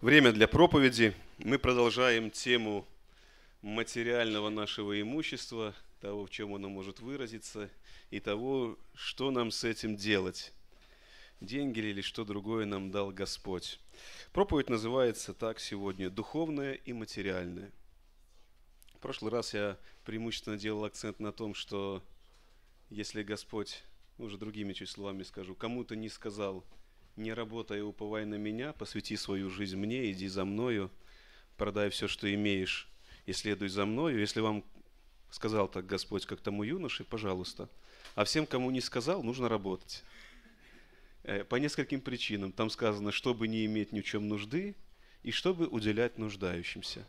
Время для проповеди. Мы продолжаем тему материального нашего имущества, того, в чем оно может выразиться, и того, что нам с этим делать. Деньги или что другое нам дал Господь. Проповедь называется так сегодня «Духовное и материальное». В прошлый раз я преимущественно делал акцент на том, что если Господь, ну, уже другими чуть словами скажу, кому-то не сказал – не работай уповай на меня, посвяти свою жизнь мне, иди за мною, продай все, что имеешь, и следуй за мною. Если вам сказал так Господь, как тому юноше, пожалуйста. А всем, кому не сказал, нужно работать. Э, по нескольким причинам. Там сказано, чтобы не иметь ни в чем нужды, и чтобы уделять нуждающимся.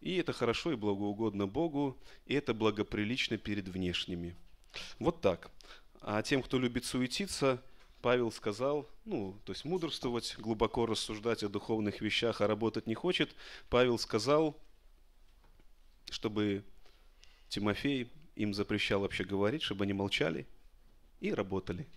И это хорошо и благоугодно Богу, и это благоприлично перед внешними. Вот так. А тем, кто любит суетиться, Павел сказал, ну, то есть мудрствовать, глубоко рассуждать о духовных вещах, а работать не хочет. Павел сказал, чтобы Тимофей им запрещал вообще говорить, чтобы они молчали и работали.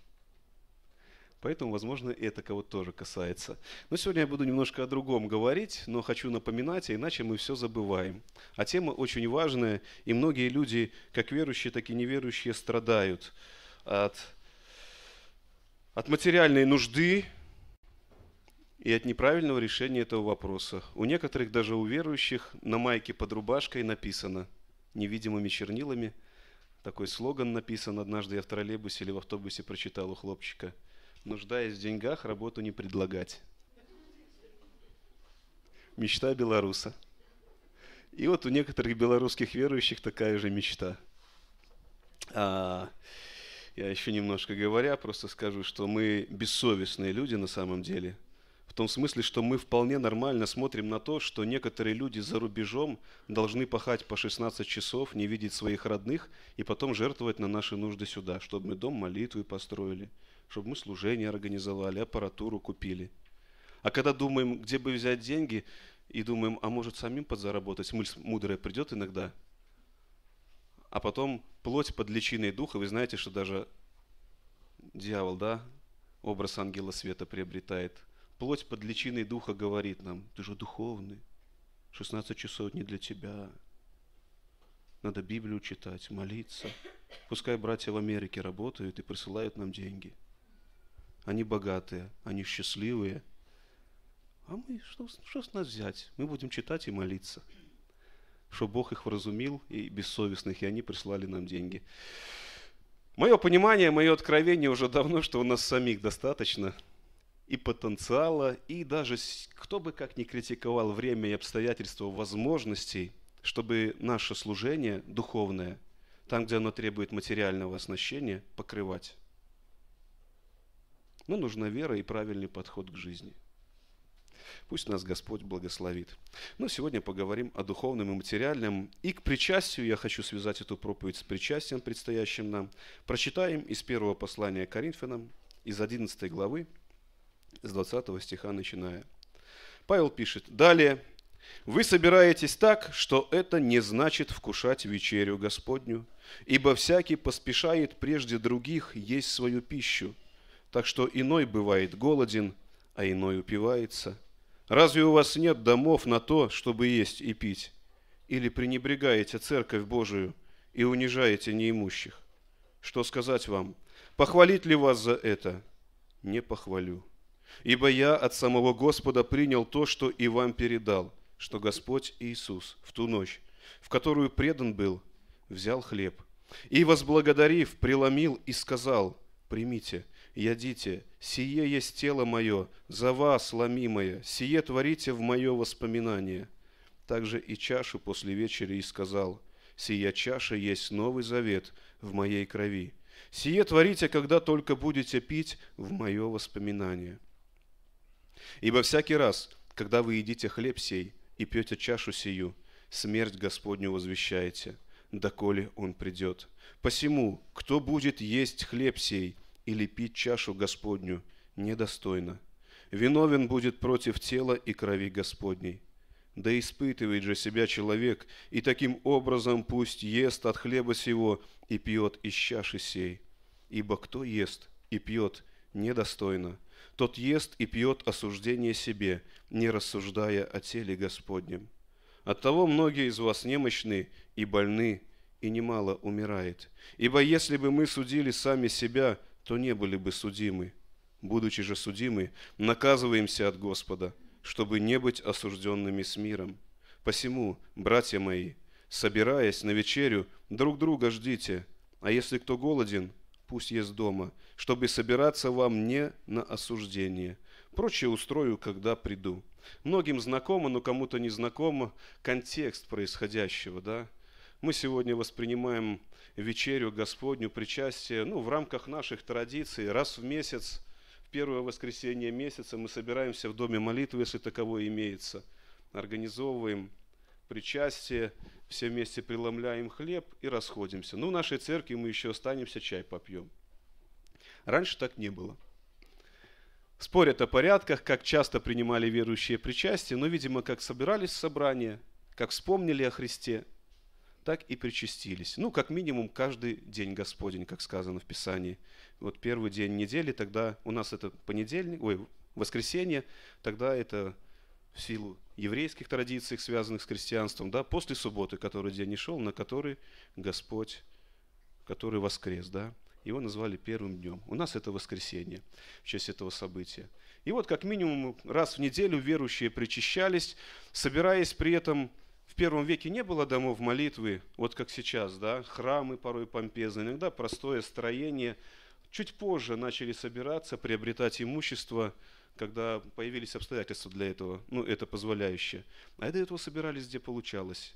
Поэтому, возможно, это кого-то тоже касается. Но сегодня я буду немножко о другом говорить, но хочу напоминать, а иначе мы все забываем. А тема очень важная, и многие люди, как верующие, так и неверующие, страдают от от материальной нужды и от неправильного решения этого вопроса. У некоторых, даже у верующих, на майке под рубашкой написано невидимыми чернилами. Такой слоган написан однажды я в троллейбусе или в автобусе прочитал у хлопчика. Нуждаясь в деньгах, работу не предлагать. Мечта белоруса. И вот у некоторых белорусских верующих такая же мечта. А, я еще немножко говоря, просто скажу, что мы бессовестные люди на самом деле. В том смысле, что мы вполне нормально смотрим на то, что некоторые люди за рубежом должны пахать по 16 часов, не видеть своих родных и потом жертвовать на наши нужды сюда, чтобы мы дом молитвы построили, чтобы мы служение организовали, аппаратуру купили. А когда думаем, где бы взять деньги, и думаем, а может самим подзаработать, мысль мудрая придет иногда – а потом плоть под личиной духа, вы знаете, что даже дьявол, да, образ ангела света приобретает. Плоть под личиной духа говорит нам, ты же духовный, 16 часов не для тебя. Надо Библию читать, молиться. Пускай братья в Америке работают и присылают нам деньги. Они богатые, они счастливые. А мы, что, что с нас взять? Мы будем читать и молиться что Бог их вразумил, и бессовестных, и они прислали нам деньги. Мое понимание, мое откровение уже давно, что у нас самих достаточно и потенциала, и даже кто бы как ни критиковал время и обстоятельства возможностей, чтобы наше служение духовное, там, где оно требует материального оснащения, покрывать. Но нужна вера и правильный подход к жизни – Пусть нас Господь благословит. Но сегодня поговорим о духовном и материальном. И к причастию я хочу связать эту проповедь с причастием, предстоящим нам. Прочитаем из первого послания Коринфянам, из 11 главы, с 20 стиха начиная. Павел пишет, «Далее, вы собираетесь так, что это не значит вкушать вечерю Господню, ибо всякий поспешает прежде других есть свою пищу, так что иной бывает голоден, а иной упивается. Разве у вас нет домов на то, чтобы есть и пить? Или пренебрегаете церковь Божию и унижаете неимущих? Что сказать вам? Похвалить ли вас за это? Не похвалю. Ибо я от самого Господа принял то, что и вам передал, что Господь Иисус в ту ночь, в которую предан был, взял хлеб и, возблагодарив, преломил и сказал, «Примите, ядите, сие есть тело мое, за вас ломимое, сие творите в мое воспоминание». Также и чашу после вечери и сказал, «Сия чаша есть новый завет в моей крови. Сие творите, когда только будете пить в мое воспоминание». Ибо всякий раз, когда вы едите хлеб сей и пьете чашу сию, смерть Господню возвещаете, доколе Он придет. Посему, кто будет есть хлеб сей или пить чашу Господню недостойно. Виновен будет против тела и крови Господней. Да испытывает же себя человек, и таким образом пусть ест от хлеба сего и пьет из чаши сей. Ибо кто ест и пьет недостойно, тот ест и пьет осуждение себе, не рассуждая о теле Господнем. Оттого многие из вас немощны и больны, и немало умирает. Ибо если бы мы судили сами себя, то не были бы судимы. Будучи же судимы, наказываемся от Господа, чтобы не быть осужденными с миром. Посему, братья мои, собираясь на вечерю, друг друга ждите, а если кто голоден, пусть ест дома, чтобы собираться вам не на осуждение. Прочее устрою, когда приду. Многим знакомо, но кому-то не знакомо контекст происходящего, да? Мы сегодня воспринимаем вечерю Господню, причастие, ну, в рамках наших традиций, раз в месяц, в первое воскресенье месяца мы собираемся в доме молитвы, если таковое имеется, организовываем причастие, все вместе преломляем хлеб и расходимся. Ну, в нашей церкви мы еще останемся, чай попьем. Раньше так не было. Спорят о порядках, как часто принимали верующие причастие, но, видимо, как собирались в собрание, как вспомнили о Христе, так и причастились. Ну, как минимум, каждый день Господень, как сказано в Писании. Вот первый день недели, тогда у нас это понедельник, ой, воскресенье, тогда это в силу еврейских традиций, связанных с христианством, да, после субботы, который день не шел, на который Господь, который воскрес, да, его назвали первым днем. У нас это воскресенье в честь этого события. И вот как минимум раз в неделю верующие причащались, собираясь при этом первом веке не было домов молитвы, вот как сейчас, да, храмы порой помпезные, иногда простое строение. Чуть позже начали собираться, приобретать имущество, когда появились обстоятельства для этого, ну, это позволяющее. А до этого собирались, где получалось.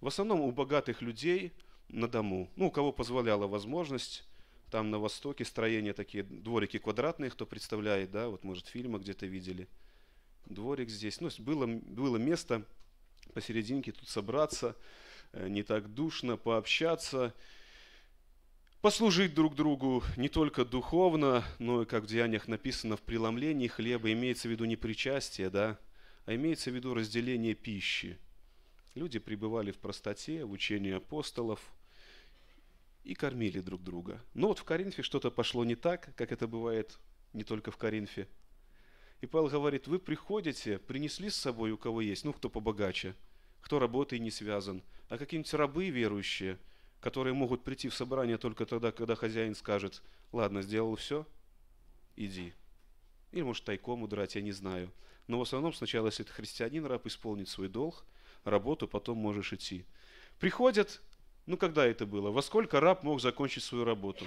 В основном у богатых людей на дому, ну, у кого позволяла возможность, там на востоке строения такие, дворики квадратные, кто представляет, да, вот может фильмы где-то видели. Дворик здесь, ну, было, было место посерединке тут собраться, э, не так душно, пообщаться, послужить друг другу не только духовно, но и, как в Деяниях написано, в преломлении хлеба, имеется в виду не причастие, да, а имеется в виду разделение пищи. Люди пребывали в простоте, в учении апостолов и кормили друг друга. Но вот в Коринфе что-то пошло не так, как это бывает не только в Коринфе. И Павел говорит, вы приходите, принесли с собой у кого есть, ну кто побогаче, кто работой не связан, а какие-нибудь рабы верующие – которые могут прийти в собрание только тогда, когда хозяин скажет, ладно, сделал все, иди. Или может тайком удрать, я не знаю. Но в основном сначала, если ты христианин, раб исполнит свой долг, работу, потом можешь идти. Приходят, ну когда это было? Во сколько раб мог закончить свою работу?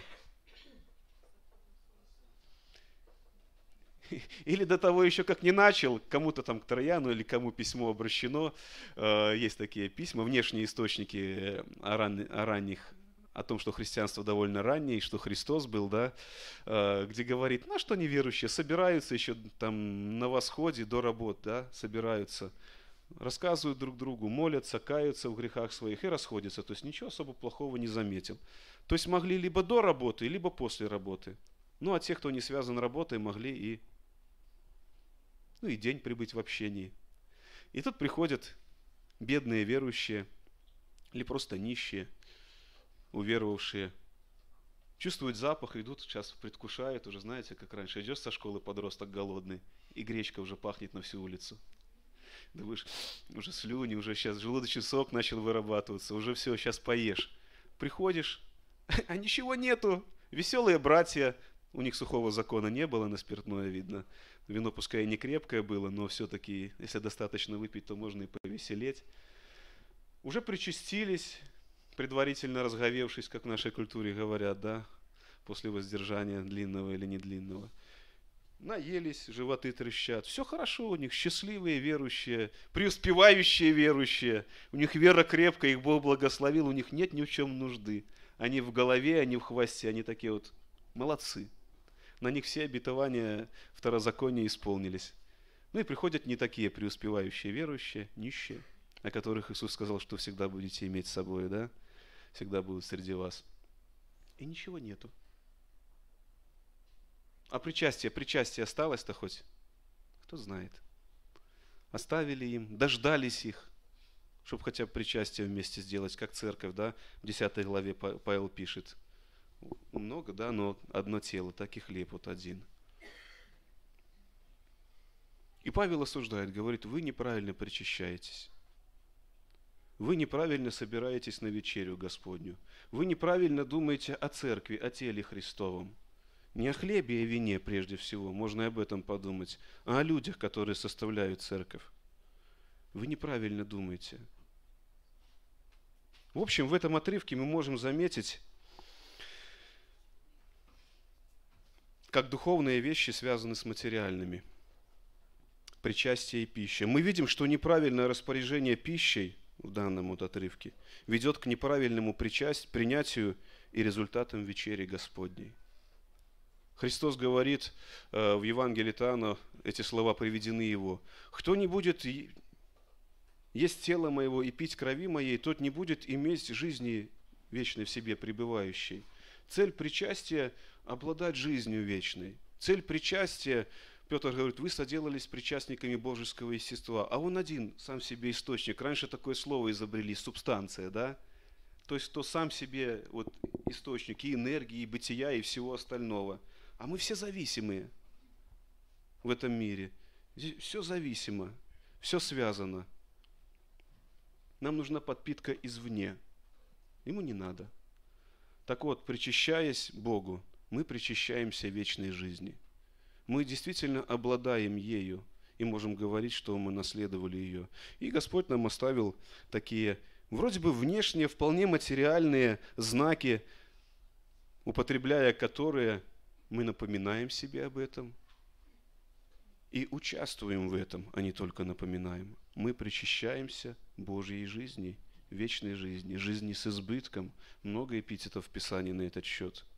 Или до того еще как не начал, кому-то там к Трояну или кому письмо обращено. Э, есть такие письма, внешние источники э, о, ран, о ранних о том, что христианство довольно раннее, и что Христос был, да, э, где говорит, ну, что неверующие собираются еще там на восходе до работ, да, собираются, рассказывают друг другу, молятся, каются в грехах своих и расходятся. То есть ничего особо плохого не заметил. То есть могли либо до работы, либо после работы. Ну, а те, кто не связан работой, могли и ну и день прибыть в общении. И тут приходят бедные верующие или просто нищие, уверовавшие, чувствуют запах, идут, сейчас предвкушают, уже знаете, как раньше, идешь со школы подросток голодный, и гречка уже пахнет на всю улицу. Думаешь, уже слюни, уже сейчас желудочный сок начал вырабатываться, уже все, сейчас поешь. Приходишь, а ничего нету. Веселые братья, у них сухого закона не было на спиртное, видно. Вино пускай и не крепкое было, но все-таки, если достаточно выпить, то можно и повеселеть. Уже причастились, предварительно разговевшись, как в нашей культуре говорят, да, после воздержания длинного или не длинного. Наелись, животы трещат. Все хорошо у них, счастливые верующие, преуспевающие верующие. У них вера крепкая, их Бог благословил, у них нет ни в чем нужды. Они в голове, они в хвосте, они такие вот молодцы на них все обетования второзакония исполнились. Ну и приходят не такие преуспевающие верующие, нищие, о которых Иисус сказал, что всегда будете иметь с собой, да? Всегда будут среди вас. И ничего нету. А причастие, причастие осталось-то хоть? Кто знает. Оставили им, дождались их, чтобы хотя бы причастие вместе сделать, как церковь, да? В 10 главе Павел пишет – много, да, но одно тело, так и хлеб вот один. И Павел осуждает, говорит, вы неправильно причащаетесь. Вы неправильно собираетесь на вечерю Господню. Вы неправильно думаете о церкви, о теле Христовом. Не о хлебе и вине прежде всего, можно и об этом подумать, а о людях, которые составляют церковь. Вы неправильно думаете. В общем, в этом отрывке мы можем заметить, как духовные вещи связаны с материальными. Причастие и пища. Мы видим, что неправильное распоряжение пищей в данном вот отрывке ведет к неправильному причасть, принятию и результатам вечери Господней. Христос говорит э, в Евангелии Тана, эти слова приведены его, «Кто не будет есть тело моего и пить крови моей, тот не будет иметь жизни вечной в себе пребывающей». Цель причастия обладать жизнью вечной. Цель причастия, Петр говорит, вы соделались причастниками божеского естества, а он один, сам себе источник. Раньше такое слово изобрели, субстанция, да? То есть, кто сам себе вот, источник и энергии, и бытия, и всего остального. А мы все зависимые в этом мире. Здесь все зависимо, все связано. Нам нужна подпитка извне. Ему не надо. Так вот, причащаясь Богу, мы причащаемся вечной жизни. Мы действительно обладаем ею и можем говорить, что мы наследовали ее. И Господь нам оставил такие, вроде бы внешние, вполне материальные знаки, употребляя которые мы напоминаем себе об этом и участвуем в этом, а не только напоминаем. Мы причащаемся Божьей жизни, вечной жизни, жизни с избытком. Много эпитетов в Писании на этот счет –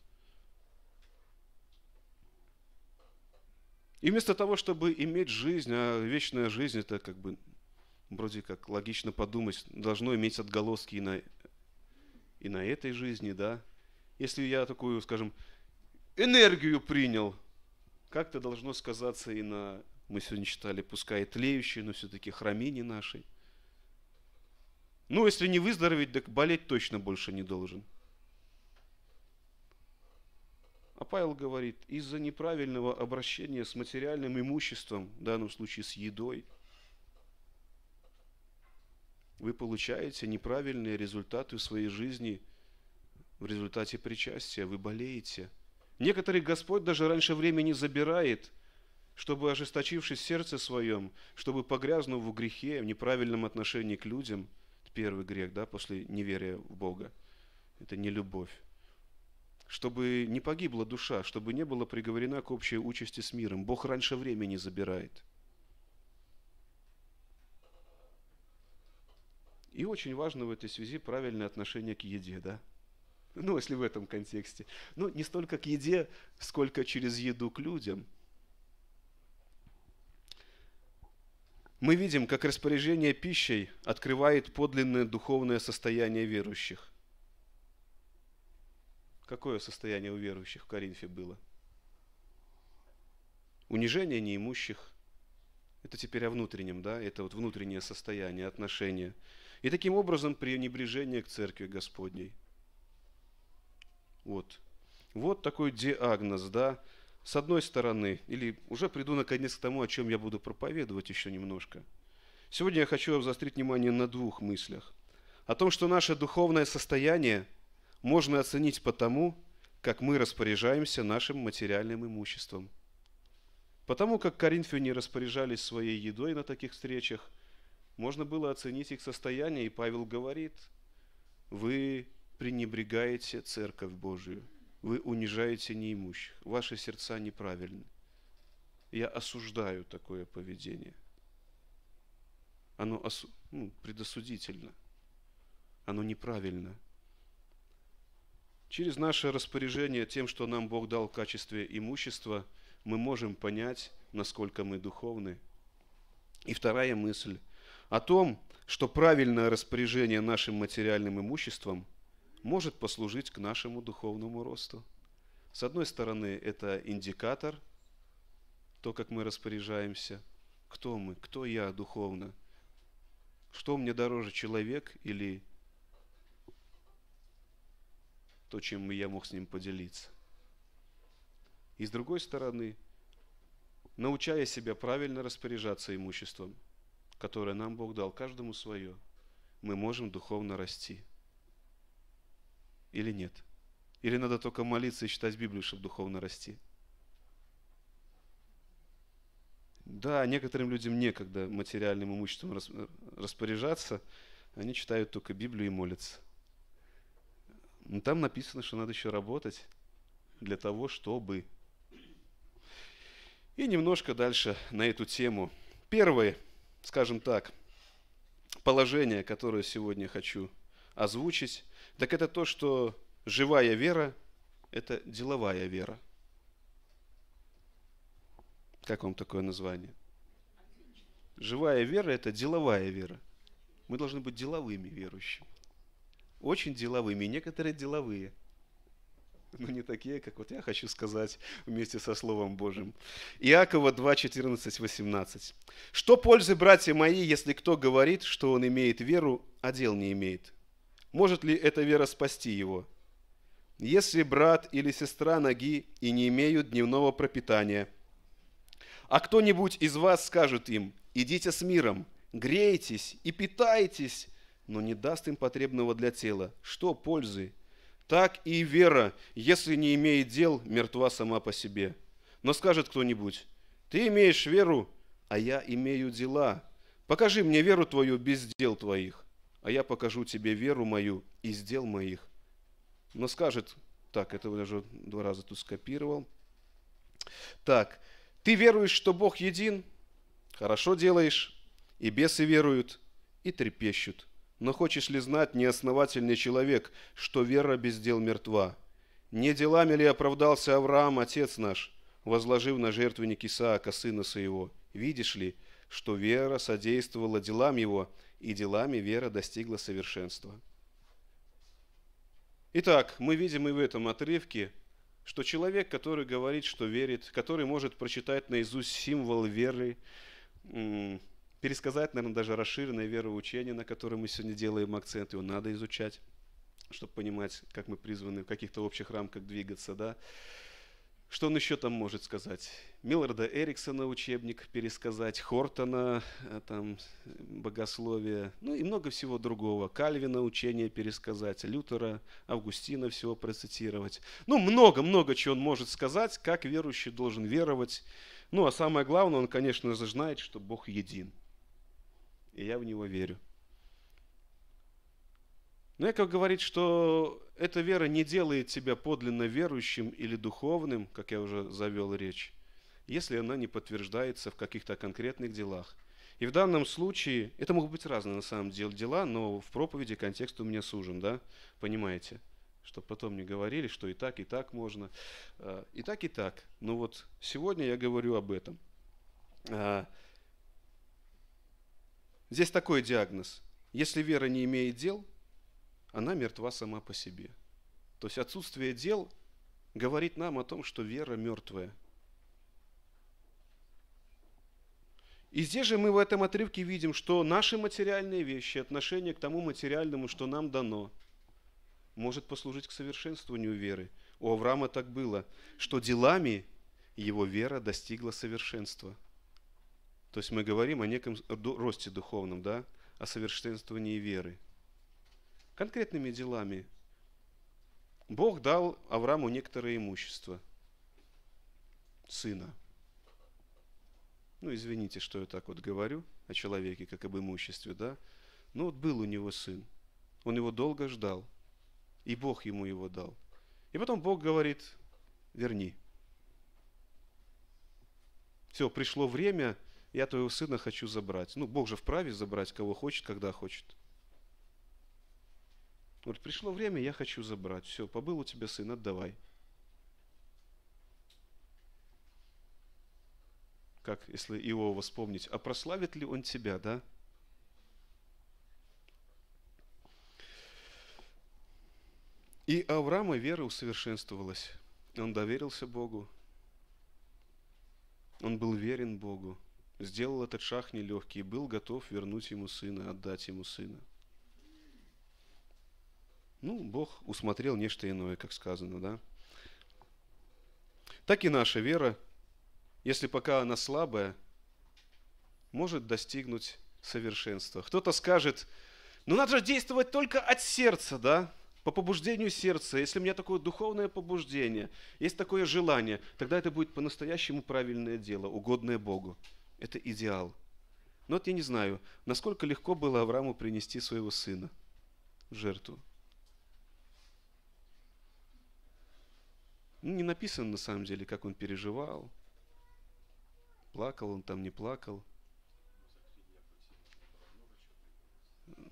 И вместо того, чтобы иметь жизнь, а вечная жизнь, это как бы вроде как логично подумать, должно иметь отголоски и на, и на этой жизни, да. Если я такую, скажем, энергию принял, как это должно сказаться и на, мы сегодня читали, пускай тлеющей, но все-таки храмине нашей. Ну, если не выздороветь, так болеть точно больше не должен – а Павел говорит, из-за неправильного обращения с материальным имуществом, в данном случае с едой, вы получаете неправильные результаты в своей жизни в результате причастия, вы болеете. Некоторых Господь даже раньше времени забирает, чтобы, ожесточившись сердце своем, чтобы погрязнув в грехе, в неправильном отношении к людям, первый грех, да, после неверия в Бога, это не любовь чтобы не погибла душа, чтобы не была приговорена к общей участи с миром. Бог раньше времени забирает. И очень важно в этой связи правильное отношение к еде, да? Ну, если в этом контексте. Ну, не столько к еде, сколько через еду к людям. Мы видим, как распоряжение пищей открывает подлинное духовное состояние верующих. Какое состояние у верующих в Коринфе было? Унижение неимущих. Это теперь о внутреннем, да? Это вот внутреннее состояние, отношения. И таким образом пренебрежение к церкви Господней. Вот. Вот такой диагноз, да? С одной стороны, или уже приду наконец к тому, о чем я буду проповедовать еще немножко. Сегодня я хочу заострить внимание на двух мыслях. О том, что наше духовное состояние – можно оценить по тому, как мы распоряжаемся нашим материальным имуществом. Потому как коринфяне распоряжались своей едой на таких встречах, можно было оценить их состояние, и Павел говорит, вы пренебрегаете церковь Божию, вы унижаете неимущих, ваши сердца неправильны. Я осуждаю такое поведение. Оно осу... ну, предосудительно, оно неправильно – Через наше распоряжение тем, что нам Бог дал в качестве имущества, мы можем понять, насколько мы духовны. И вторая мысль о том, что правильное распоряжение нашим материальным имуществом может послужить к нашему духовному росту. С одной стороны, это индикатор, то, как мы распоряжаемся, кто мы, кто я духовно, что мне дороже, человек или то, чем я мог с ним поделиться. И с другой стороны, научая себя правильно распоряжаться имуществом, которое нам Бог дал, каждому свое, мы можем духовно расти. Или нет? Или надо только молиться и читать Библию, чтобы духовно расти? Да, некоторым людям некогда материальным имуществом распоряжаться, они читают только Библию и молятся. Но там написано, что надо еще работать для того, чтобы. И немножко дальше на эту тему. Первое, скажем так, положение, которое сегодня хочу озвучить, так это то, что живая вера – это деловая вера. Как вам такое название? Живая вера – это деловая вера. Мы должны быть деловыми верующими. Очень деловыми. Некоторые деловые. Но не такие, как вот я хочу сказать вместе со Словом Божьим. Иакова 2, 14, 18. «Что пользы, братья мои, если кто говорит, что он имеет веру, а дел не имеет? Может ли эта вера спасти его? Если брат или сестра ноги и не имеют дневного пропитания – а кто-нибудь из вас скажет им, идите с миром, грейтесь и питайтесь, но не даст им потребного для тела. Что пользы? Так и вера, если не имеет дел, мертва сама по себе. Но скажет кто-нибудь, ты имеешь веру, а я имею дела. Покажи мне веру твою без дел твоих, а я покажу тебе веру мою из дел моих. Но скажет, так, это я уже два раза тут скопировал. Так, ты веруешь, что Бог един? Хорошо делаешь. И бесы веруют, и трепещут. Но хочешь ли знать, неосновательный человек, что вера без дел мертва? Не делами ли оправдался Авраам, отец наш, возложив на жертвенник Исаака, сына своего? Видишь ли, что вера содействовала делам его, и делами вера достигла совершенства. Итак, мы видим и в этом отрывке что человек, который говорит, что верит, который может прочитать наизусть символ веры, пересказать, наверное, даже расширенное вероучение, на которое мы сегодня делаем акцент, его надо изучать, чтобы понимать, как мы призваны в каких-то общих рамках двигаться, да, что он еще там может сказать? Милларда Эриксона учебник пересказать, Хортона, э, там, богословие, ну и много всего другого. Кальвина учение пересказать, Лютера, Августина всего процитировать. Ну, много-много чего он может сказать, как верующий должен веровать. Ну, а самое главное, он, конечно же, знает, что Бог един. И я в него верю. Но Яков говорит, что эта вера не делает тебя подлинно верующим или духовным, как я уже завел речь, если она не подтверждается в каких-то конкретных делах. И в данном случае, это могут быть разные на самом деле дела, но в проповеди контекст у меня сужен, да, понимаете? Чтобы потом не говорили, что и так, и так можно, а, и так, и так. Но вот сегодня я говорю об этом. Здесь такой диагноз. Если вера не имеет дел – она мертва сама по себе. То есть отсутствие дел говорит нам о том, что вера мертвая. И здесь же мы в этом отрывке видим, что наши материальные вещи, отношение к тому материальному, что нам дано, может послужить к совершенствованию веры. У Авраама так было, что делами его вера достигла совершенства. То есть мы говорим о неком росте духовном, да, о совершенствовании веры конкретными делами. Бог дал Аврааму некоторое имущество, сына. Ну, извините, что я так вот говорю о человеке, как об имуществе, да? Ну, вот был у него сын. Он его долго ждал. И Бог ему его дал. И потом Бог говорит, верни. Все, пришло время, я твоего сына хочу забрать. Ну, Бог же вправе забрать, кого хочет, когда хочет. Говорит, пришло время, я хочу забрать. Все, побыл у тебя сын, отдавай. Как, если Иова вспомнить, а прославит ли он тебя, да? И Авраама вера усовершенствовалась. Он доверился Богу. Он был верен Богу. Сделал этот шаг нелегкий и был готов вернуть ему сына, отдать ему сына. Ну, Бог усмотрел нечто иное, как сказано, да? Так и наша вера если пока она слабая, может достигнуть совершенства. Кто-то скажет, ну надо же действовать только от сердца, да? По побуждению сердца. Если у меня такое духовное побуждение, есть такое желание, тогда это будет по-настоящему правильное дело, угодное Богу. Это идеал. Но вот я не знаю, насколько легко было Аврааму принести своего сына в жертву. Ну, не написано на самом деле, как он переживал. Плакал он там, не плакал –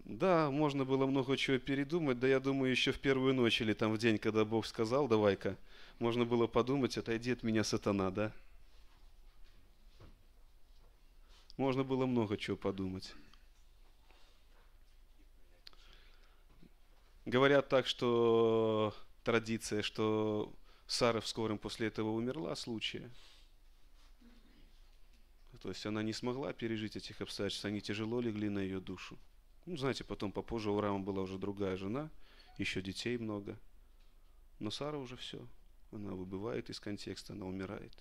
Да, можно было много чего передумать, да я думаю, еще в первую ночь или там в день, когда Бог сказал, давай-ка, можно было подумать, отойди от меня, сатана, да? Можно было много чего подумать. Говорят так, что традиция, что Сара в скором после этого умерла случая. То есть она не смогла пережить этих обстоятельств, они тяжело легли на ее душу. Ну, знаете, потом попозже у Рама была уже другая жена, еще детей много. Но Сара уже все. Она выбывает из контекста, она умирает.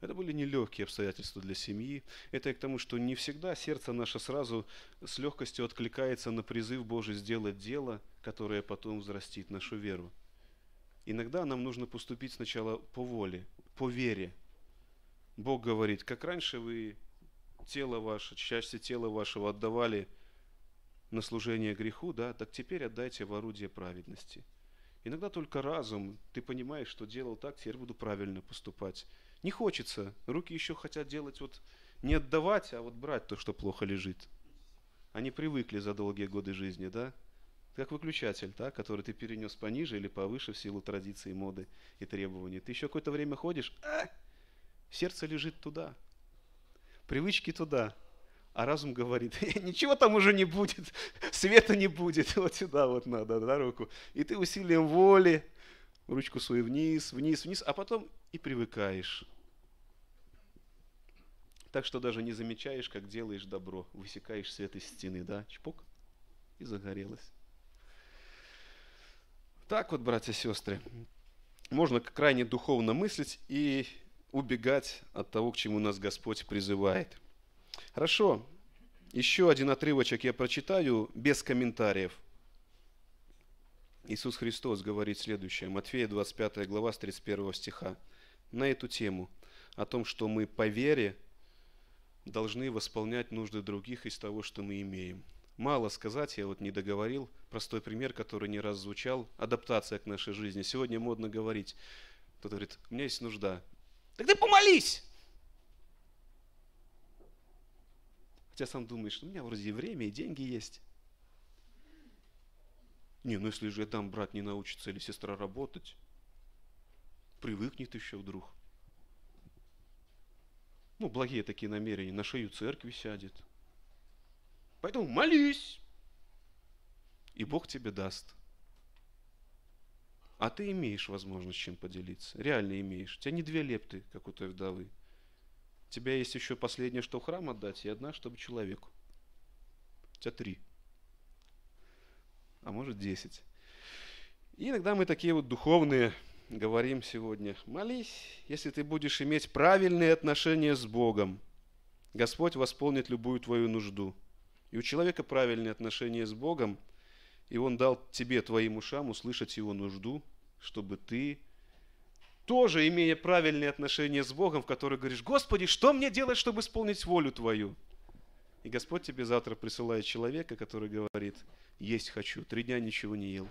Это были нелегкие обстоятельства для семьи. Это и к тому, что не всегда сердце наше сразу с легкостью откликается на призыв Божий сделать дело, которое потом взрастит нашу веру. Иногда нам нужно поступить сначала по воле, по вере. Бог говорит, как раньше вы тело ваше, части тела вашего отдавали на служение греху, да, так теперь отдайте в орудие праведности. Иногда только разум, ты понимаешь, что делал так, теперь буду правильно поступать. Не хочется, руки еще хотят делать вот не отдавать, а вот брать то, что плохо лежит. Они привыкли за долгие годы жизни, да? Как выключатель, да, который ты перенес пониже или повыше в силу традиции, моды и требований. Ты еще какое-то время ходишь, а, сердце лежит туда, привычки туда, а разум говорит, ничего там уже не будет, света не будет, вот сюда вот надо, на руку. И ты усилием воли ручку свою вниз, вниз, вниз, а потом и привыкаешь. Так что даже не замечаешь, как делаешь добро, высекаешь свет из стены, да, чпок, и загорелось. Так вот, братья и сестры, можно крайне духовно мыслить и убегать от того, к чему нас Господь призывает – Хорошо. Еще один отрывочек я прочитаю без комментариев. Иисус Христос говорит следующее, Матфея 25 глава с 31 стиха, на эту тему, о том, что мы по вере должны восполнять нужды других из того, что мы имеем. Мало сказать, я вот не договорил, простой пример, который не раз звучал, адаптация к нашей жизни. Сегодня модно говорить, кто-то говорит, у меня есть нужда. Так ты помолись! Хотя сам думаешь, у меня вроде и время, и деньги есть. Не, ну если же я дам брат не научится или сестра работать, привыкнет еще вдруг. Ну, благие такие намерения, на шею церкви сядет. Поэтому молись, и Бог тебе даст. А ты имеешь возможность чем поделиться. Реально имеешь. У тебя не две лепты, как у той вдовы. У тебя есть еще последнее, что в храм отдать, и одна, чтобы человеку. У тебя три. А может десять. И иногда мы такие вот духовные говорим сегодня. Молись, если ты будешь иметь правильные отношения с Богом. Господь восполнит любую твою нужду. И у человека правильные отношения с Богом, и Он дал тебе, твоим ушам, услышать Его нужду, чтобы ты тоже имея правильные отношения с Богом, в которых говоришь, Господи, что мне делать, чтобы исполнить волю Твою? И Господь тебе завтра присылает человека, который говорит, есть хочу, три дня ничего не ел.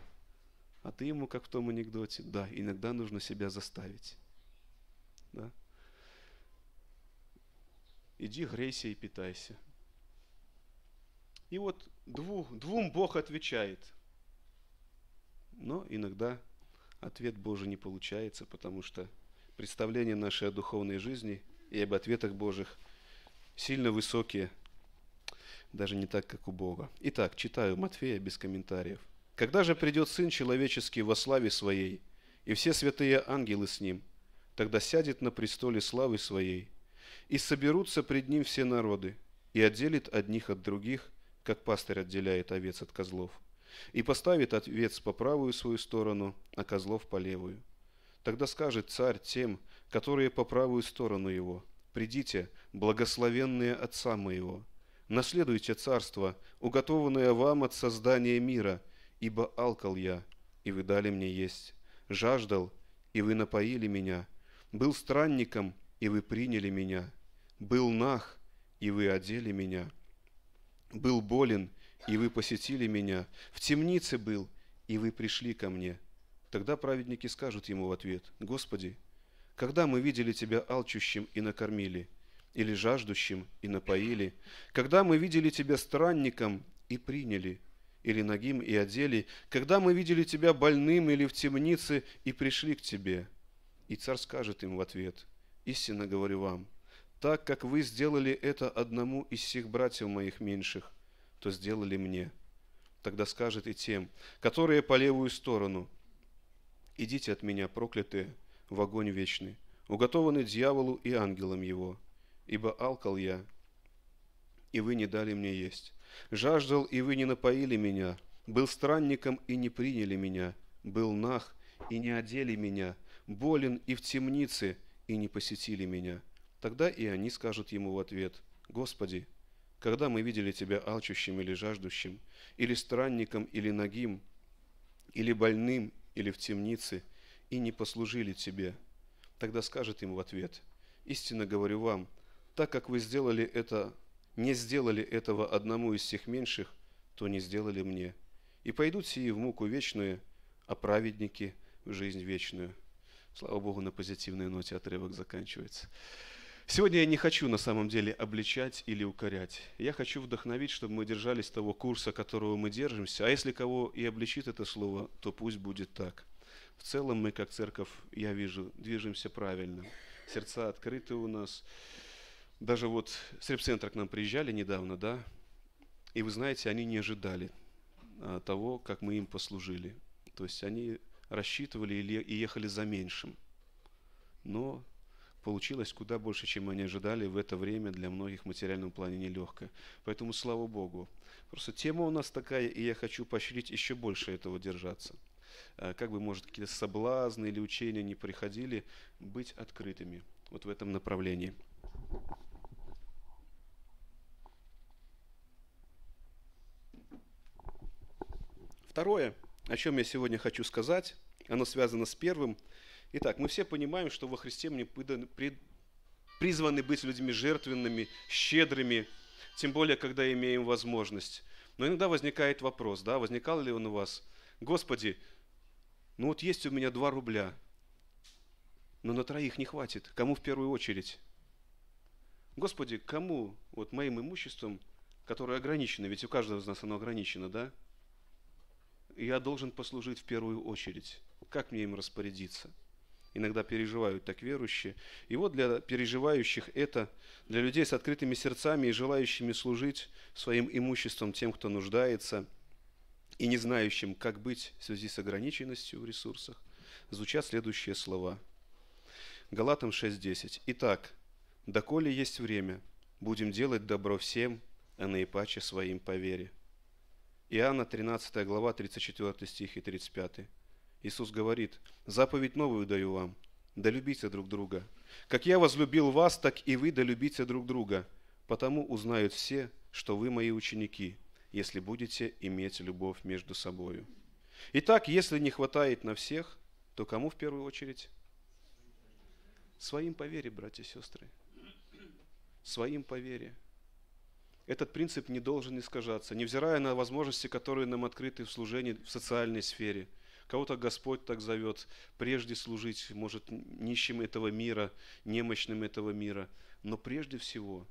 А ты ему, как в том анекдоте, да, иногда нужно себя заставить. Да? Иди, грейся и питайся. И вот двух, двум Бог отвечает. Но иногда ответ Божий не получается, потому что представления нашей о духовной жизни и об ответах Божьих сильно высокие, даже не так, как у Бога. Итак, читаю Матфея без комментариев. «Когда же придет Сын Человеческий во славе Своей, и все святые ангелы с Ним, тогда сядет на престоле славы Своей, и соберутся пред Ним все народы, и отделит одних от других, как пастырь отделяет овец от козлов и поставит овец по правую свою сторону, а козлов по левую. Тогда скажет царь тем, которые по правую сторону его. Придите, благословенные Отца моего, наследуйте царство, уготованное вам от создания мира, ибо алкал я, и вы дали мне есть, жаждал, и вы напоили меня, был странником, и вы приняли меня, был нах, и вы одели меня, был болен, и вы посетили меня, в темнице был, и вы пришли ко мне. Тогда праведники скажут ему в ответ, Господи, когда мы видели Тебя алчущим и накормили, или жаждущим и напоили, когда мы видели Тебя странником и приняли, или нагим и одели, когда мы видели Тебя больным или в темнице и пришли к Тебе. И царь скажет им в ответ, истинно говорю вам, так как вы сделали это одному из всех братьев моих меньших, то сделали мне. Тогда скажет и тем, которые по левую сторону, идите от меня, проклятые, в огонь вечный, уготованный дьяволу и ангелам его, ибо алкал я, и вы не дали мне есть, жаждал, и вы не напоили меня, был странником, и не приняли меня, был нах, и не одели меня, болен и в темнице, и не посетили меня. Тогда и они скажут ему в ответ, Господи, когда мы видели Тебя алчущим или жаждущим, или странником, или нагим, или больным, или в темнице, и не послужили Тебе, тогда скажет им в ответ, истинно говорю вам, так как вы сделали это, не сделали этого одному из всех меньших, то не сделали мне. И пойдут сии в муку вечную, а праведники в жизнь вечную. Слава Богу, на позитивной ноте отрывок заканчивается. Сегодня я не хочу на самом деле обличать или укорять. Я хочу вдохновить, чтобы мы держались того курса, которого мы держимся. А если кого и обличит это слово, то пусть будет так. В целом мы, как церковь, я вижу, движемся правильно. Сердца открыты у нас. Даже вот с репцентра к нам приезжали недавно, да, и вы знаете, они не ожидали а, того, как мы им послужили. То есть они рассчитывали и ехали за меньшим. Но получилось куда больше, чем они ожидали. В это время для многих в материальном плане нелегкое. Поэтому слава Богу. Просто тема у нас такая, и я хочу поощрить еще больше этого держаться. А, как бы, может, какие-то соблазны или учения не приходили, быть открытыми вот в этом направлении. Второе, о чем я сегодня хочу сказать, оно связано с первым – Итак, мы все понимаем, что во Христе мы призваны быть людьми жертвенными, щедрыми, тем более, когда имеем возможность. Но иногда возникает вопрос, да, возникал ли он у вас, Господи, ну вот есть у меня два рубля, но на троих не хватит. Кому в первую очередь? Господи, кому вот моим имуществом, которое ограничено, ведь у каждого из нас оно ограничено, да? Я должен послужить в первую очередь. Как мне им распорядиться? иногда переживают так верующие. И вот для переживающих это, для людей с открытыми сердцами и желающими служить своим имуществом тем, кто нуждается, и не знающим, как быть в связи с ограниченностью в ресурсах, звучат следующие слова. Галатам 6.10. Итак, доколе есть время, будем делать добро всем, а наипаче своим по вере. Иоанна 13 глава 34 стих и 35. Иисус говорит, заповедь новую даю вам, да любите друг друга. Как я возлюбил вас, так и вы да любите друг друга. Потому узнают все, что вы мои ученики, если будете иметь любовь между собою. Итак, если не хватает на всех, то кому в первую очередь? Своим по вере, братья и сестры. Своим по вере. Этот принцип не должен искажаться, невзирая на возможности, которые нам открыты в служении в социальной сфере – Кого-то Господь так зовет прежде служить, может, нищим этого мира, немощным этого мира. Но прежде всего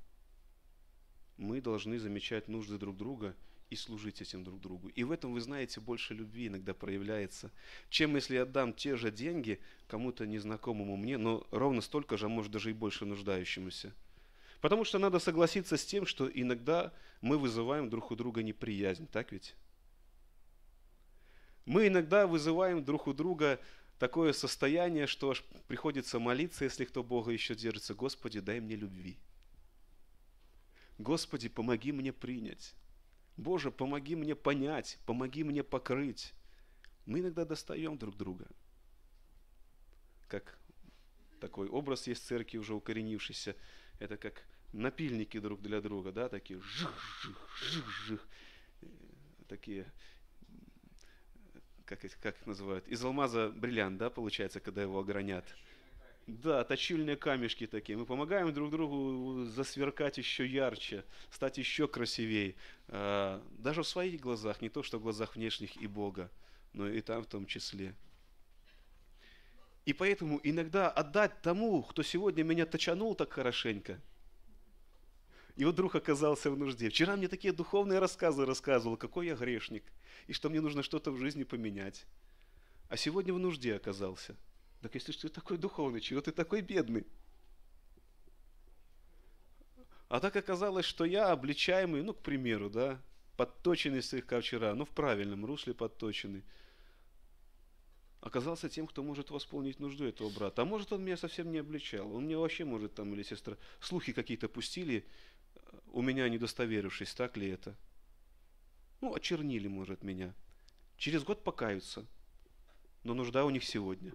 мы должны замечать нужды друг друга и служить этим друг другу. И в этом, вы знаете, больше любви иногда проявляется, чем если я дам те же деньги кому-то незнакомому мне, но ровно столько же, а может даже и больше нуждающемуся. Потому что надо согласиться с тем, что иногда мы вызываем друг у друга неприязнь, так ведь? Мы иногда вызываем друг у друга такое состояние, что аж приходится молиться, если кто Бога еще держится. Господи, дай мне любви. Господи, помоги мне принять. Боже, помоги мне понять, помоги мне покрыть. Мы иногда достаем друг друга. Как такой образ есть в церкви уже укоренившийся. Это как напильники друг для друга, да, такие жих-жих-жих-жих, такие, как, как их называют, из алмаза бриллиант, да, получается, когда его огранят. Да, точильные камешки такие. Мы помогаем друг другу засверкать еще ярче, стать еще красивее. А, даже в своих глазах, не то что в глазах внешних и Бога, но и там в том числе. И поэтому иногда отдать тому, кто сегодня меня точанул так хорошенько, и вот вдруг оказался в нужде. Вчера мне такие духовные рассказы рассказывал, какой я грешник, и что мне нужно что-то в жизни поменять. А сегодня в нужде оказался – так если ты такой духовный, чего ты такой бедный? А так оказалось, что я обличаемый, ну, к примеру, да, подточенный слегка вчера, ну, в правильном русле подточенный, оказался тем, кто может восполнить нужду этого брата. А может, он меня совсем не обличал. Он мне вообще может там, или сестра, слухи какие-то пустили, у меня недостоверившись, так ли это. Ну, очернили, может, меня. Через год покаются. Но нужда у них сегодня.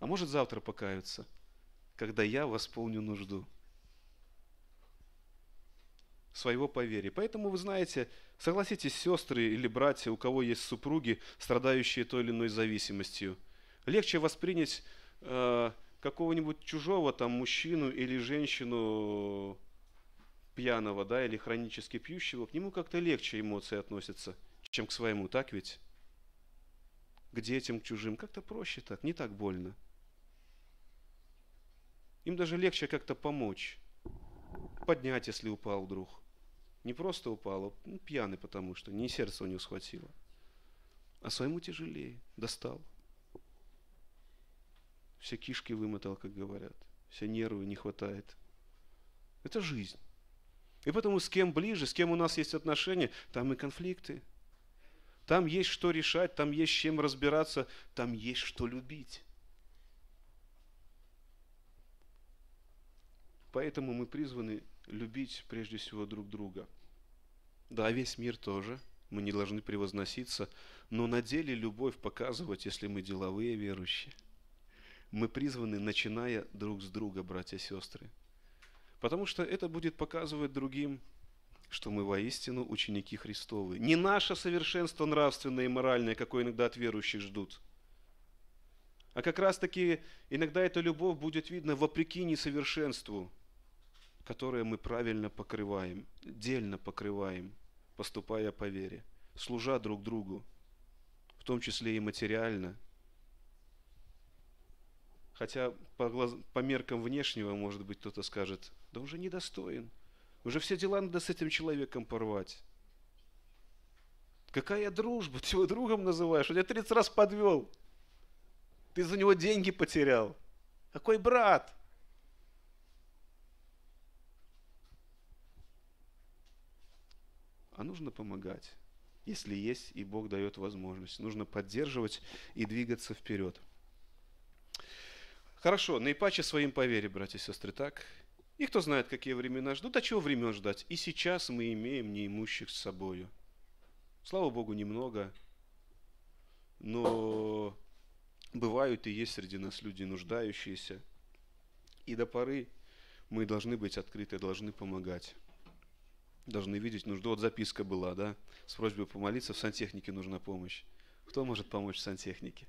А может завтра покаются, когда я восполню нужду своего поверия. Поэтому вы знаете, согласитесь, сестры или братья, у кого есть супруги, страдающие той или иной зависимостью, легче воспринять э, какого-нибудь чужого там мужчину или женщину пьяного, да, или хронически пьющего, к нему как-то легче эмоции относятся, чем к своему, так ведь? К детям, к чужим, как-то проще так, не так больно. Им даже легче как-то помочь. Поднять, если упал вдруг. Не просто упал, а ну, пьяный, потому что не сердце у него схватило. А своему тяжелее. Достал. Все кишки вымотал, как говорят. Все нервы не хватает. Это жизнь. И поэтому с кем ближе, с кем у нас есть отношения, там и конфликты. Там есть что решать, там есть чем разбираться, там есть что любить. Поэтому мы призваны любить прежде всего друг друга. Да, весь мир тоже, мы не должны превозноситься, но на деле любовь показывать, если мы деловые верующие. Мы призваны, начиная друг с друга, братья и сестры. Потому что это будет показывать другим, что мы воистину ученики Христовы. Не наше совершенство нравственное и моральное, какое иногда от верующих ждут – а как раз таки иногда эта любовь будет видна вопреки несовершенству, которое мы правильно покрываем, дельно покрываем, поступая по вере, служа друг другу, в том числе и материально. Хотя по, глаз... по меркам внешнего, может быть, кто-то скажет, да уже недостоин, уже все дела надо с этим человеком порвать. Какая дружба? Ты его другом называешь? Он тебя 30 раз подвел. Ты за него деньги потерял. Какой брат? а нужно помогать. Если есть, и Бог дает возможность. Нужно поддерживать и двигаться вперед. Хорошо, наипаче своим повере, братья и сестры, так? И кто знает, какие времена ждут, а чего времен ждать? И сейчас мы имеем неимущих с собою. Слава Богу, немного, но бывают и есть среди нас люди нуждающиеся. И до поры мы должны быть открыты, должны помогать должны видеть нужду. Вот записка была, да, с просьбой помолиться, в сантехнике нужна помощь. Кто может помочь в сантехнике?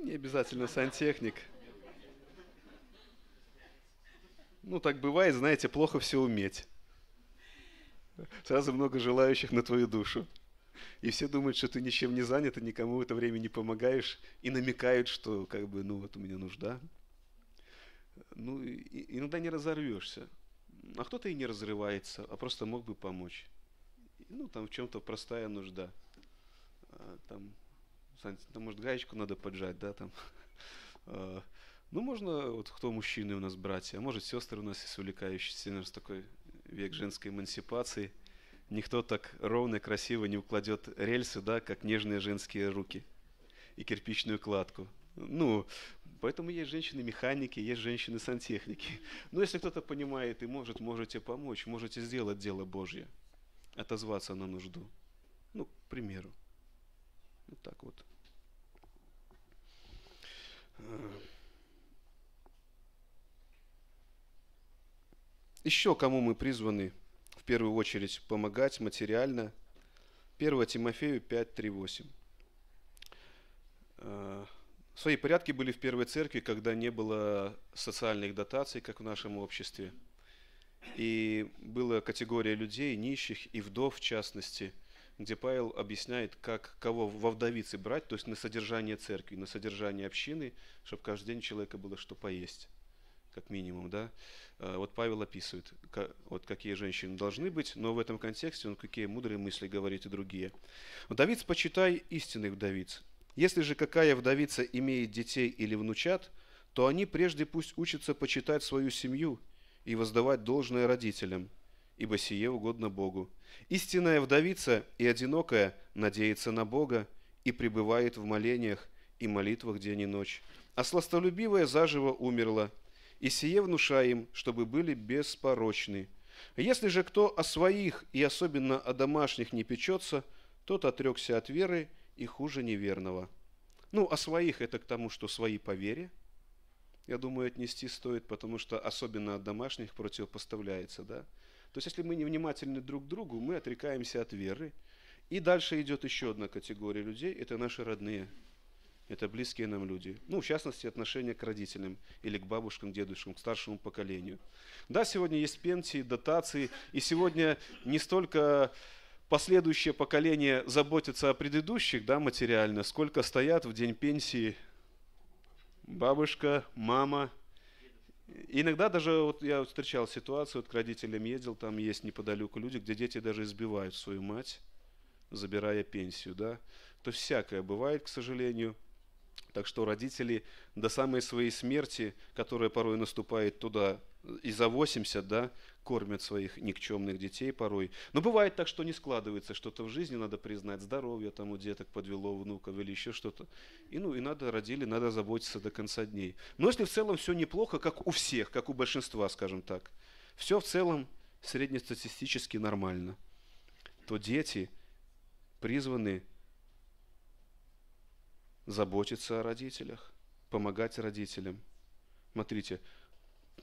Ну, не обязательно сантехник. Ну, так бывает, знаете, плохо все уметь. Сразу много желающих на твою душу. И все думают, что ты ничем не занят, и никому в это время не помогаешь, и намекают, что как бы, ну вот у меня нужда. Ну, и, иногда не разорвешься а кто-то и не разрывается, а просто мог бы помочь. Ну, там в чем-то простая нужда. А, там, там, может, гаечку надо поджать, да, там. А, ну, можно, вот кто мужчины у нас братья, а может, сестры у нас есть увлекающиеся, у нас такой век женской эмансипации. Никто так ровно и красиво не укладет рельсы, да, как нежные женские руки и кирпичную кладку. Ну, поэтому есть женщины-механики, есть женщины-сантехники. Но если кто-то понимает и может, можете помочь, можете сделать дело Божье, отозваться на нужду. Ну, к примеру. Вот так вот. Еще кому мы призваны в первую очередь помогать материально. 1 Тимофею 5, 3, 8. Свои порядки были в первой церкви, когда не было социальных дотаций, как в нашем обществе. И была категория людей, нищих и вдов в частности, где Павел объясняет, как кого во вдовицы брать, то есть на содержание церкви, на содержание общины, чтобы каждый день человека было что поесть, как минимум, да. А, вот Павел описывает, вот какие женщины должны быть, но в этом контексте он какие мудрые мысли говорит и другие. Вдовиц почитай истинных вдовиц, если же какая вдовица имеет детей или внучат, то они прежде пусть учатся почитать свою семью и воздавать должное родителям, ибо сие угодно Богу. Истинная вдовица и одинокая надеется на Бога и пребывает в молениях и молитвах день и ночь. А сластолюбивая заживо умерла, и сие внушаем, чтобы были беспорочны. Если же кто о своих и особенно о домашних не печется, тот отрекся от веры – и хуже неверного. Ну, а своих это к тому, что свои по вере, я думаю, отнести стоит, потому что особенно от домашних противопоставляется, да. То есть, если мы не внимательны друг к другу, мы отрекаемся от веры. И дальше идет еще одна категория людей, это наши родные, это близкие нам люди. Ну, в частности, отношения к родителям или к бабушкам, дедушкам, к старшему поколению. Да, сегодня есть пенсии, дотации, и сегодня не столько последующее поколение заботится о предыдущих, да, материально, сколько стоят в день пенсии бабушка, мама. Иногда даже, вот я встречал ситуацию, вот к родителям ездил, там есть неподалеку люди, где дети даже избивают свою мать, забирая пенсию, да. То всякое бывает, к сожалению. Так что родители до самой своей смерти, которая порой наступает туда и за 80, да, кормят своих никчемных детей порой. Но бывает так, что не складывается что-то в жизни, надо признать, здоровье там у деток подвело, внуков или еще что-то. И ну, и надо родили, надо заботиться до конца дней. Но если в целом все неплохо, как у всех, как у большинства, скажем так, все в целом среднестатистически нормально, то дети призваны заботиться о родителях, помогать родителям. Смотрите,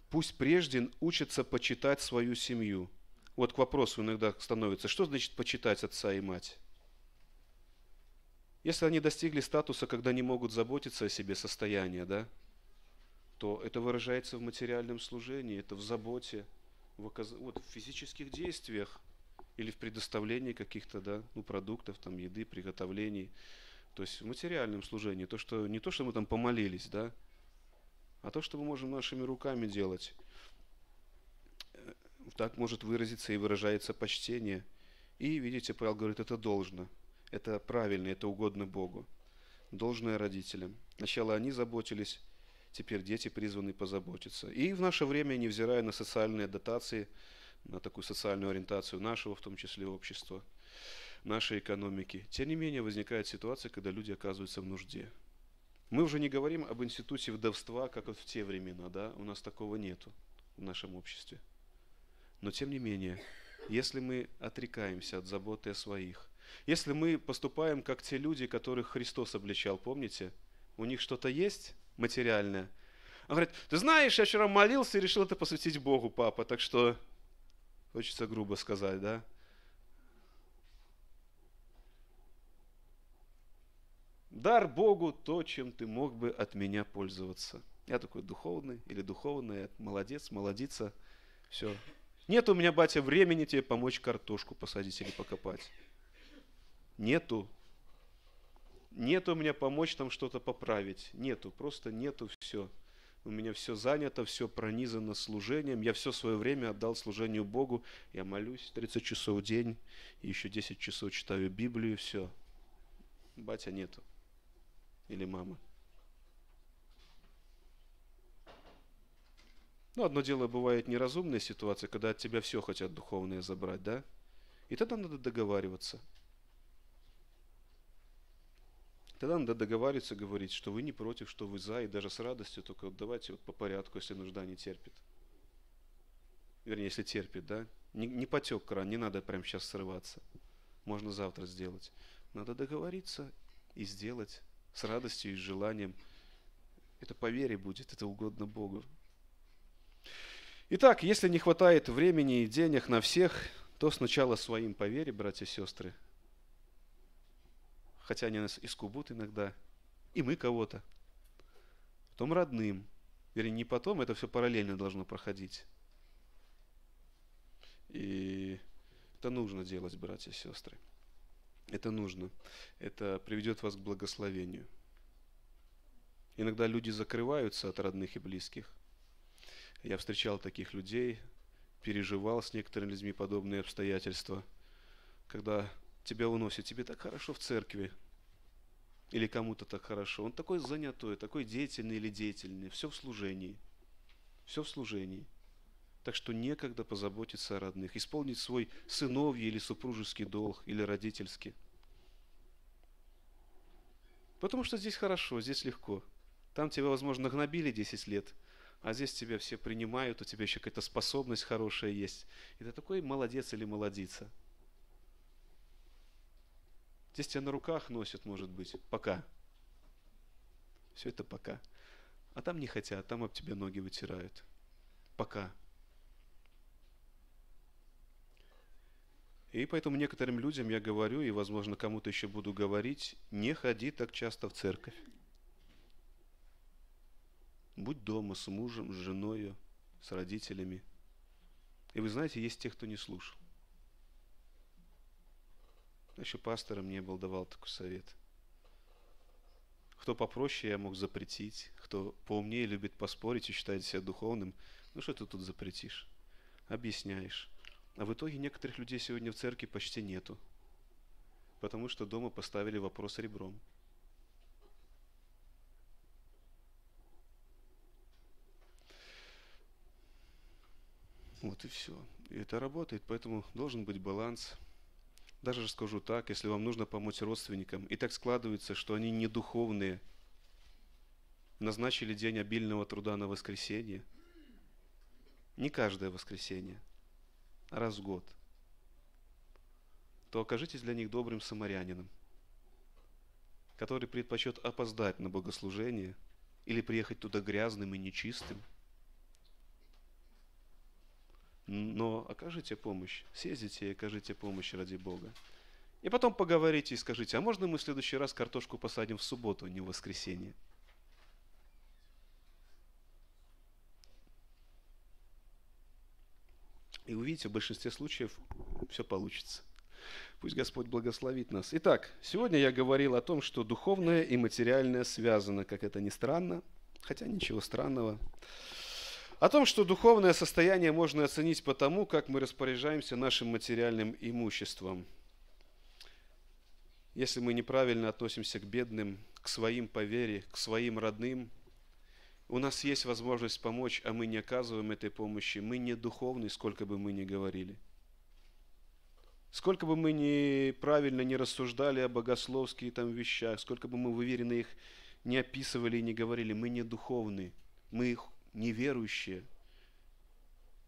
пусть прежде учатся почитать свою семью. Вот к вопросу иногда становится, что значит почитать отца и мать? Если они достигли статуса, когда не могут заботиться о себе состояние, да, то это выражается в материальном служении, это в заботе, в, оказ... вот, в физических действиях или в предоставлении каких-то да, ну, продуктов, там, еды, приготовлений. То есть в материальном служении, то, что, не то, что мы там помолились, да, а то, что мы можем нашими руками делать. Э, так может выразиться и выражается почтение. И, видите, Павел говорит, это должно, это правильно, это угодно Богу. Должное родителям. Сначала они заботились, теперь дети призваны позаботиться. И в наше время, невзирая на социальные дотации, на такую социальную ориентацию нашего, в том числе общества, нашей экономики, тем не менее возникает ситуация, когда люди оказываются в нужде. Мы уже не говорим об институте вдовства, как вот в те времена, да, у нас такого нету в нашем обществе. Но тем не менее, если мы отрекаемся от заботы о своих, если мы поступаем как те люди, которых Христос обличал, помните, у них что-то есть материальное, он говорит, ты знаешь, я вчера молился и решил это посвятить Богу, папа, так что, хочется грубо сказать, да, дар Богу то, чем ты мог бы от меня пользоваться. Я такой духовный или духовная, молодец, молодица, все. Нет у меня, батя, времени тебе помочь картошку посадить или покопать. Нету. Нету у меня помочь там что-то поправить. Нету, просто нету все. У меня все занято, все пронизано служением. Я все свое время отдал служению Богу. Я молюсь 30 часов в день, еще 10 часов читаю Библию, все. Батя нету или мама. Ну, одно дело бывает неразумная ситуация, когда от тебя все хотят духовное забрать, да? И тогда надо договариваться. Тогда надо договариваться, говорить, что вы не против, что вы за, и даже с радостью, только вот давайте вот по порядку, если нужда не терпит. Вернее, если терпит, да? Не, не потек кран, не надо прямо сейчас срываться. Можно завтра сделать. Надо договориться и сделать с радостью и желанием Это по вере будет, это угодно Богу. Итак, если не хватает времени и денег на всех, то сначала своим по вере, братья и сестры. Хотя они нас искубут иногда, и мы кого-то. Потом родным. Вернее, не потом, это все параллельно должно проходить. И это нужно делать, братья и сестры. Это нужно. Это приведет вас к благословению. Иногда люди закрываются от родных и близких. Я встречал таких людей, переживал с некоторыми людьми подобные обстоятельства, когда тебя уносят, тебе так хорошо в церкви, или кому-то так хорошо. Он такой занятой, такой деятельный или деятельный, все в служении. Все в служении. Так что некогда позаботиться о родных, исполнить свой сыновий или супружеский долг, или родительский. Потому что здесь хорошо, здесь легко. Там тебя, возможно, гнобили 10 лет, а здесь тебя все принимают, у тебя еще какая-то способность хорошая есть. И ты такой молодец или молодица. Здесь тебя на руках носят, может быть, пока. Все это пока. А там не хотят, там об тебя ноги вытирают. Пока. И поэтому некоторым людям я говорю, и, возможно, кому-то еще буду говорить, не ходи так часто в церковь. Будь дома с мужем, с женой, с родителями. И вы знаете, есть те, кто не слушал. Еще пастором не был, давал такой совет. Кто попроще, я мог запретить. Кто поумнее любит поспорить и считает себя духовным, ну что ты тут запретишь? Объясняешь. А в итоге некоторых людей сегодня в церкви почти нету, потому что дома поставили вопрос ребром. Вот и все. И это работает, поэтому должен быть баланс. Даже скажу так, если вам нужно помочь родственникам, и так складывается, что они не духовные, назначили день обильного труда на воскресенье, не каждое воскресенье – раз в год, то окажитесь для них добрым самарянином, который предпочет опоздать на богослужение или приехать туда грязным и нечистым. Но окажите помощь, съездите и окажите помощь ради Бога. И потом поговорите и скажите, а можно мы в следующий раз картошку посадим в субботу, а не в воскресенье? И увидите, в большинстве случаев все получится. Пусть Господь благословит нас. Итак, сегодня я говорил о том, что духовное и материальное связано, как это ни странно, хотя ничего странного. О том, что духовное состояние можно оценить по тому, как мы распоряжаемся нашим материальным имуществом. Если мы неправильно относимся к бедным, к своим по вере, к своим родным, у нас есть возможность помочь, а мы не оказываем этой помощи. Мы не духовны, сколько бы мы ни говорили. Сколько бы мы ни правильно не рассуждали о богословских там вещах, сколько бы мы выверенно их не описывали и не говорили, мы не духовны, мы неверующие.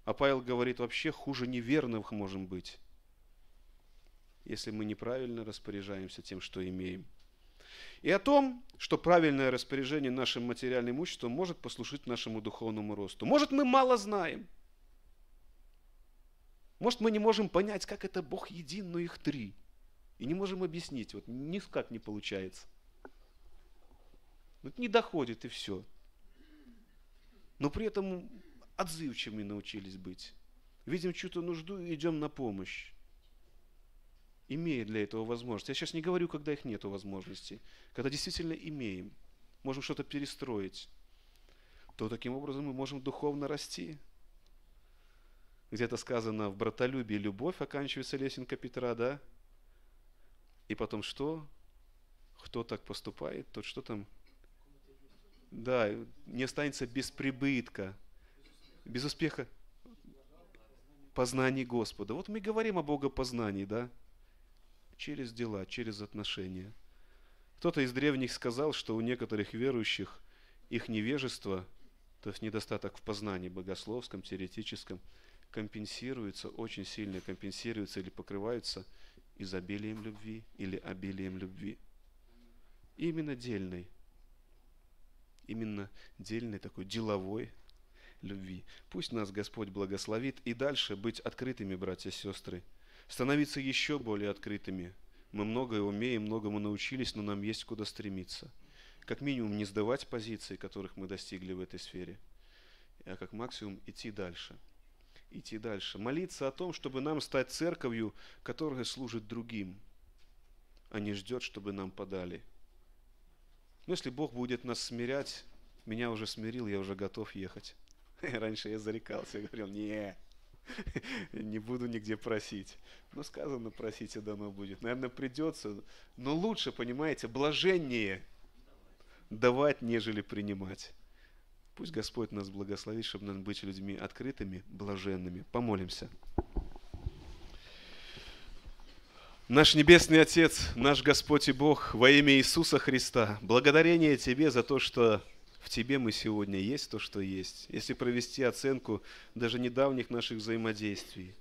А Павел говорит, вообще хуже неверных можем быть, если мы неправильно распоряжаемся тем, что имеем – и о том, что правильное распоряжение нашим материальным имуществом может послужить нашему духовному росту. Может, мы мало знаем. Может, мы не можем понять, как это Бог един, но их три. И не можем объяснить. Вот никак не получается. Вот не доходит и все. Но при этом отзывчивыми научились быть. Видим чью-то нужду и идем на помощь имея для этого возможность. Я сейчас не говорю, когда их нет возможностей. Когда действительно имеем, можем что-то перестроить, то таким образом мы можем духовно расти. Где-то сказано в братолюбии любовь, оканчивается лесенка Петра, да? И потом что? Кто так поступает, тот что там? Да, не останется без прибытка, без успеха познаний Господа. Вот мы говорим о богопознании, да? Через дела, через отношения. Кто-то из древних сказал, что у некоторых верующих их невежество, то есть недостаток в познании богословском, теоретическом, компенсируется, очень сильно компенсируется или покрываются изобилием любви или обилием любви. Именно дельной. именно дельной такой деловой любви. Пусть нас Господь благословит и дальше быть открытыми, братья и сестры, становиться еще более открытыми. Мы многое умеем, многому научились, но нам есть куда стремиться. Как минимум не сдавать позиции, которых мы достигли в этой сфере, а как максимум идти дальше. Идти дальше. Молиться о том, чтобы нам стать церковью, которая служит другим, а не ждет, чтобы нам подали. Но если Бог будет нас смирять, меня уже смирил, я уже готов ехать. Раньше я зарекался, я говорил, не, не буду нигде просить. Но сказано, просите, дано будет. Наверное, придется, но лучше, понимаете, блаженнее давать, нежели принимать. Пусть Господь нас благословит, чтобы нам быть людьми открытыми, блаженными. Помолимся. Наш Небесный Отец, наш Господь и Бог, во имя Иисуса Христа, благодарение Тебе за то, что в тебе мы сегодня есть то, что есть. Если провести оценку даже недавних наших взаимодействий.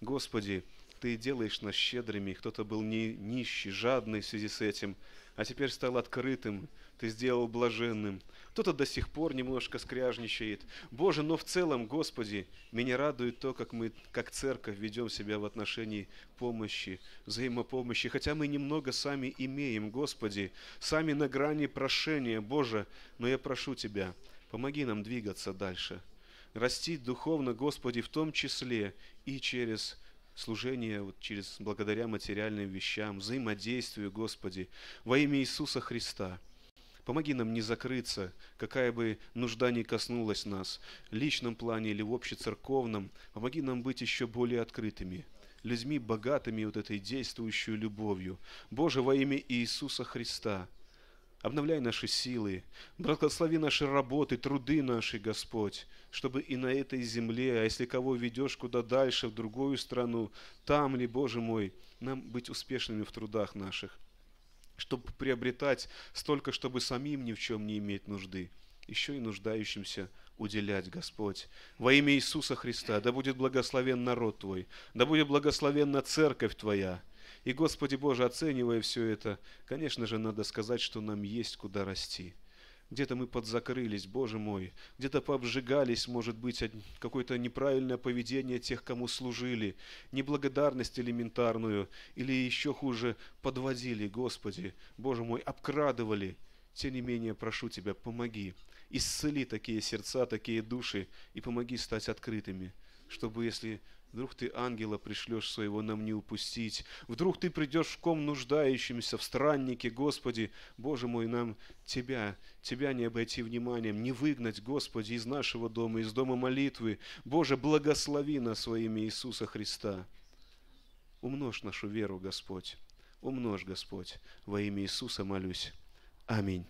Господи, Ты делаешь нас щедрыми. Кто-то был не нищий, жадный в связи с этим, а теперь стал открытым, ты сделал блаженным. Кто-то до сих пор немножко скряжничает. Боже, но в целом, Господи, меня радует то, как мы, как церковь, ведем себя в отношении помощи, взаимопомощи. Хотя мы немного сами имеем, Господи, сами на грани прошения, Боже, но я прошу Тебя, помоги нам двигаться дальше. Расти духовно, Господи, в том числе и через служение, вот через благодаря материальным вещам, взаимодействию, Господи, во имя Иисуса Христа – Помоги нам не закрыться, какая бы нужда ни коснулась нас, в личном плане или в общецерковном. Помоги нам быть еще более открытыми, людьми богатыми вот этой действующей любовью. Боже, во имя Иисуса Христа, обновляй наши силы, благослови наши работы, труды наши, Господь, чтобы и на этой земле, а если кого ведешь куда дальше, в другую страну, там ли, Боже мой, нам быть успешными в трудах наших чтобы приобретать столько, чтобы самим ни в чем не иметь нужды, еще и нуждающимся уделять, Господь. Во имя Иисуса Христа, да будет благословен народ Твой, да будет благословенна церковь Твоя. И, Господи Боже, оценивая все это, конечно же, надо сказать, что нам есть куда расти – где-то мы подзакрылись, Боже мой, где-то пообжигались, может быть, какое-то неправильное поведение тех, кому служили, неблагодарность элементарную, или еще хуже, подводили, Господи, Боже мой, обкрадывали. Тем не менее, прошу Тебя, помоги, исцели такие сердца, такие души, и помоги стать открытыми, чтобы, если Вдруг ты ангела пришлешь своего нам не упустить. Вдруг ты придешь в ком нуждающимся, в страннике, Господи. Боже мой, нам Тебя, Тебя не обойти вниманием, не выгнать, Господи, из нашего дома, из дома молитвы. Боже, благослови нас во имя Иисуса Христа. Умножь нашу веру, Господь. Умножь, Господь. Во имя Иисуса молюсь. Аминь.